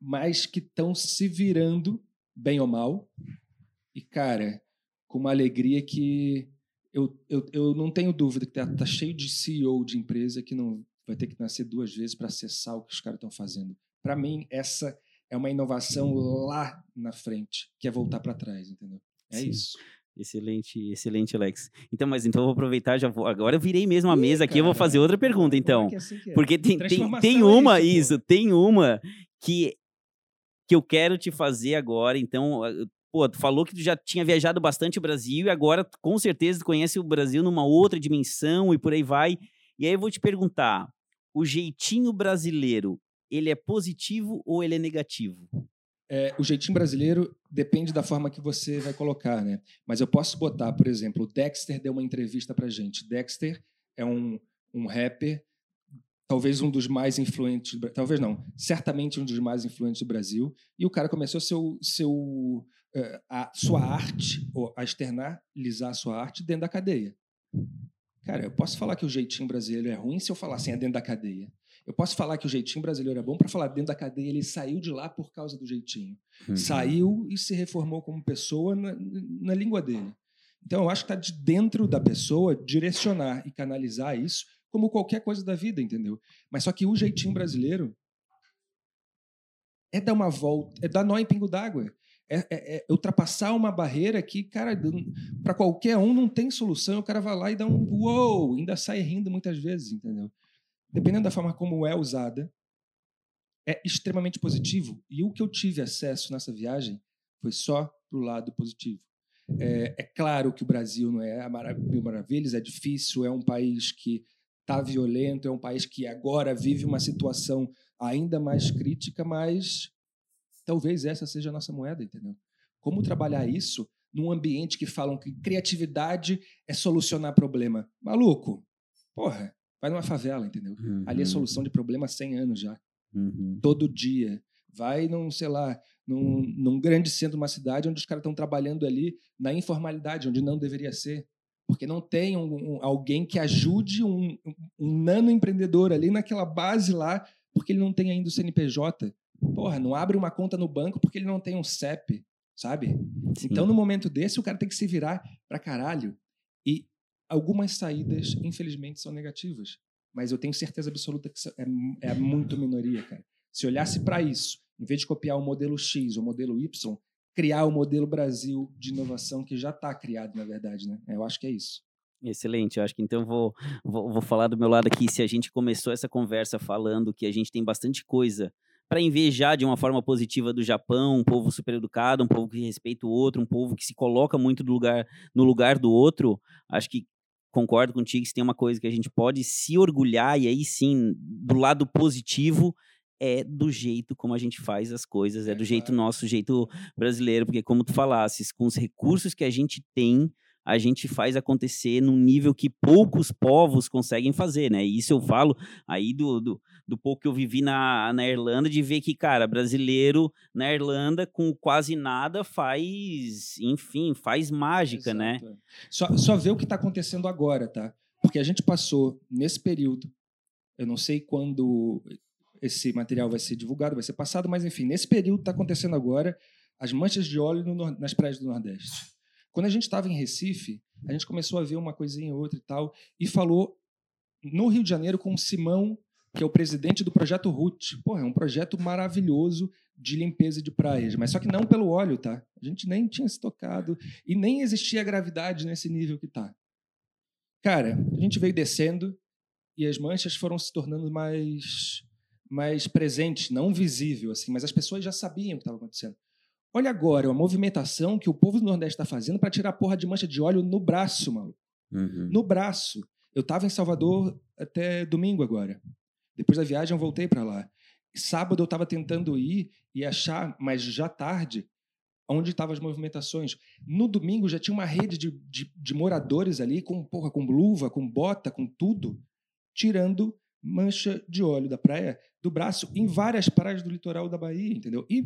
A: mas que estão se virando, bem ou mal, e, cara, com uma alegria que eu, eu, eu não tenho dúvida que tá, tá cheio de CEO de empresa que não vai ter que nascer duas vezes para acessar o que os caras estão fazendo. Para mim, essa é uma inovação lá na frente, que é voltar para trás, entendeu? É Sim. isso.
B: Excelente, excelente, Alex. Então, mas então eu vou aproveitar, já vou. Agora eu virei mesmo a mesa Ih, aqui, eu vou fazer outra pergunta, então. É assim é? Porque tem, tem, tem é uma, é isso, isso tem uma que, que eu quero te fazer agora. Então, pô, tu falou que tu já tinha viajado bastante o Brasil e agora com certeza tu conhece o Brasil numa outra dimensão e por aí vai. E aí eu vou te perguntar, o jeitinho brasileiro, ele é positivo ou ele é negativo?
A: É, o jeitinho brasileiro depende da forma que você vai colocar, né? Mas eu posso botar, por exemplo, o Dexter deu uma entrevista pra gente. Dexter é um, um rapper, talvez um dos mais influentes, talvez não, certamente um dos mais influentes do Brasil. E o cara começou seu, seu eh, a sua arte, ou a externalizar a sua arte dentro da cadeia. Cara, eu posso falar que o jeitinho brasileiro é ruim se eu falar assim, é dentro da cadeia. Eu posso falar que o jeitinho brasileiro é bom para falar dentro da cadeia ele saiu de lá por causa do jeitinho. Uhum. Saiu e se reformou como pessoa na, na língua dele. Então, eu acho que está de dentro da pessoa direcionar e canalizar isso como qualquer coisa da vida, entendeu? Mas só que o jeitinho brasileiro é dar uma volta, é dar nó em pingo d'água é, é, é ultrapassar uma barreira que, cara, para qualquer um não tem solução. O cara vai lá e dá um uou, ainda sai rindo muitas vezes, entendeu? Dependendo da forma como é usada, é extremamente positivo. E o que eu tive acesso nessa viagem foi só pro lado positivo. É, é claro que o Brasil não é a mil maravilhas, é difícil, é um país que está violento, é um país que agora vive uma situação ainda mais crítica, mas Talvez essa seja a nossa moeda, entendeu? Como trabalhar isso num ambiente que falam que criatividade é solucionar problema? Maluco, porra, vai numa favela, entendeu? Uhum. Ali é uhum. solução de problema há 100 anos já. Uhum. Todo dia. Vai num, sei lá, num, num grande centro de uma cidade onde os caras estão trabalhando ali na informalidade, onde não deveria ser. Porque não tem um, um, alguém que ajude um, um nano empreendedor ali naquela base lá, porque ele não tem ainda o CNPJ. Porra, não abre uma conta no banco porque ele não tem um CEP, sabe? Sim. Então, no momento desse, o cara tem que se virar pra caralho. E algumas saídas, infelizmente, são negativas. Mas eu tenho certeza absoluta que é, é muito minoria, cara. Se olhasse para isso, em vez de copiar o modelo X ou o modelo Y, criar o modelo Brasil de inovação que já está criado, na verdade, né? Eu acho que é isso.
B: Excelente, eu acho que então vou, vou, vou falar do meu lado aqui. Se a gente começou essa conversa falando que a gente tem bastante coisa para invejar de uma forma positiva do Japão, um povo super educado, um povo que respeita o outro, um povo que se coloca muito lugar, no lugar do outro. Acho que concordo contigo, se tem uma coisa que a gente pode se orgulhar, e aí sim, do lado positivo, é do jeito como a gente faz as coisas, é, do jeito nosso, jeito brasileiro, porque como tu falasses, com os recursos que a gente tem, a gente faz acontecer num nível que poucos povos conseguem fazer, né? Isso eu falo aí do, do, do, pouco que eu vivi na, na Irlanda, de ver que, cara, brasileiro na Irlanda com quase nada faz, enfim, faz mágica, né? Exato.
A: né? Só, só ver o que está acontecendo agora, tá? Porque a gente passou nesse período, eu não sei quando esse material vai ser divulgado, vai ser passado, mas enfim, nesse período está acontecendo agora as manchas de óleo no, nas praias do Nordeste. Quando a gente estava em Recife, a gente começou a ver uma coisinha outra e tal, e falou no Rio de Janeiro com o Simão, que é o presidente do projeto RUT. Pô, é um projeto maravilhoso de limpeza de praias, mas só que não pelo óleo, tá? A gente nem tinha se tocado e nem existia gravidade nesse nível que tá. Cara, a gente veio descendo e as manchas foram se tornando mais mais presentes, não visível assim, mas as pessoas já sabiam o que estava acontecendo. Olha agora a movimentação que o povo do Nordeste está fazendo para tirar a porra de mancha de óleo no braço, maluco. Uhum. No braço. Eu estava em Salvador até domingo agora. Depois da viagem eu voltei para lá. Sábado eu estava tentando ir e achar, mas já tarde, onde estavam as movimentações. No domingo já tinha uma rede de, de, de, moradores ali com porra, com luva, com bota, com tudo, tirando mancha de óleo da praia do braço em várias praias do litoral da Bahia, entendeu? E,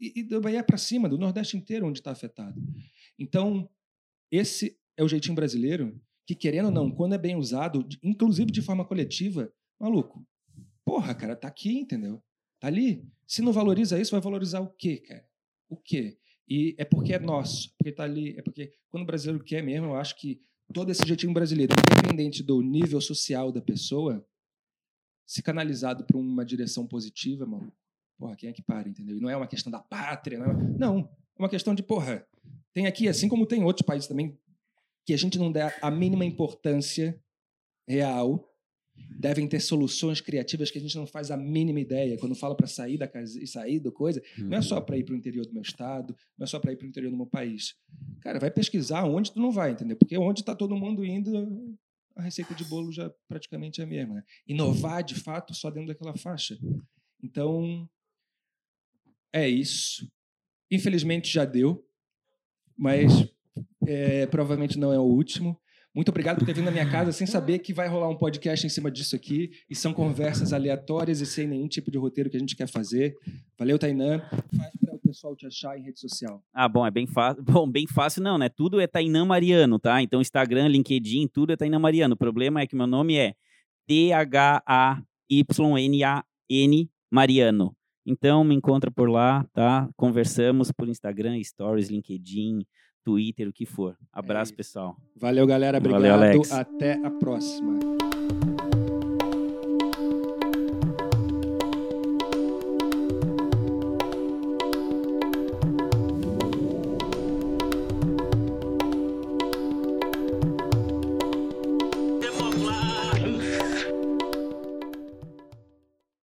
A: e, e da Bahia para cima, do Nordeste inteiro, onde está afetado. Então, esse é o jeitinho brasileiro que, querendo ou não, quando é bem usado, inclusive de forma coletiva, maluco, porra, cara, tá aqui, entendeu? Tá ali. Se não valoriza isso, vai valorizar o quê, cara? O quê? E é porque é nosso, porque tá ali, é porque quando o brasileiro quer mesmo, eu acho que todo esse jeitinho brasileiro, independente do nível social da pessoa, se canalizado para uma direção positiva, mano, porra, quem é que para, entendeu? E não é uma questão da pátria, não é, não, é uma questão de, porra, tem aqui, assim como tem outros países também, que a gente não dá a mínima importância real, devem ter soluções criativas que a gente não faz a mínima ideia. Quando fala para sair da casa e sair do coisa, não é só uhum. para ir para o interior do meu estado, não é só para ir para o interior do meu país. Cara, vai pesquisar onde tu não vai, entendeu? Porque onde está todo mundo indo, a receita de bolo já praticamente é a mesma. Né? Inovar, de fato, só dentro daquela faixa. Então, é isso. Infelizmente já deu, mas é, provavelmente não é o último. Muito obrigado por ter vindo na minha casa sem saber que vai rolar um podcast em cima disso aqui. E são conversas aleatórias e sem nenhum tipo de roteiro que a gente quer fazer. Valeu, Tainã. Pessoal te achar em rede social.
B: Ah, bom, é bem fácil. [LAUGHS] Bom, bem fácil não, né? Tudo é Tainã Mariano, tá? Então, Instagram, LinkedIn, tudo é Tainã Mariano. O problema é que meu nome é T-H-A-Y-N-A-N Mariano. Então, me encontra por lá, tá? Conversamos por Instagram, Stories, LinkedIn, Twitter, o que for. Abraço, é pessoal.
A: Valeu, galera. Obrigado. Valeu, Até a próxima.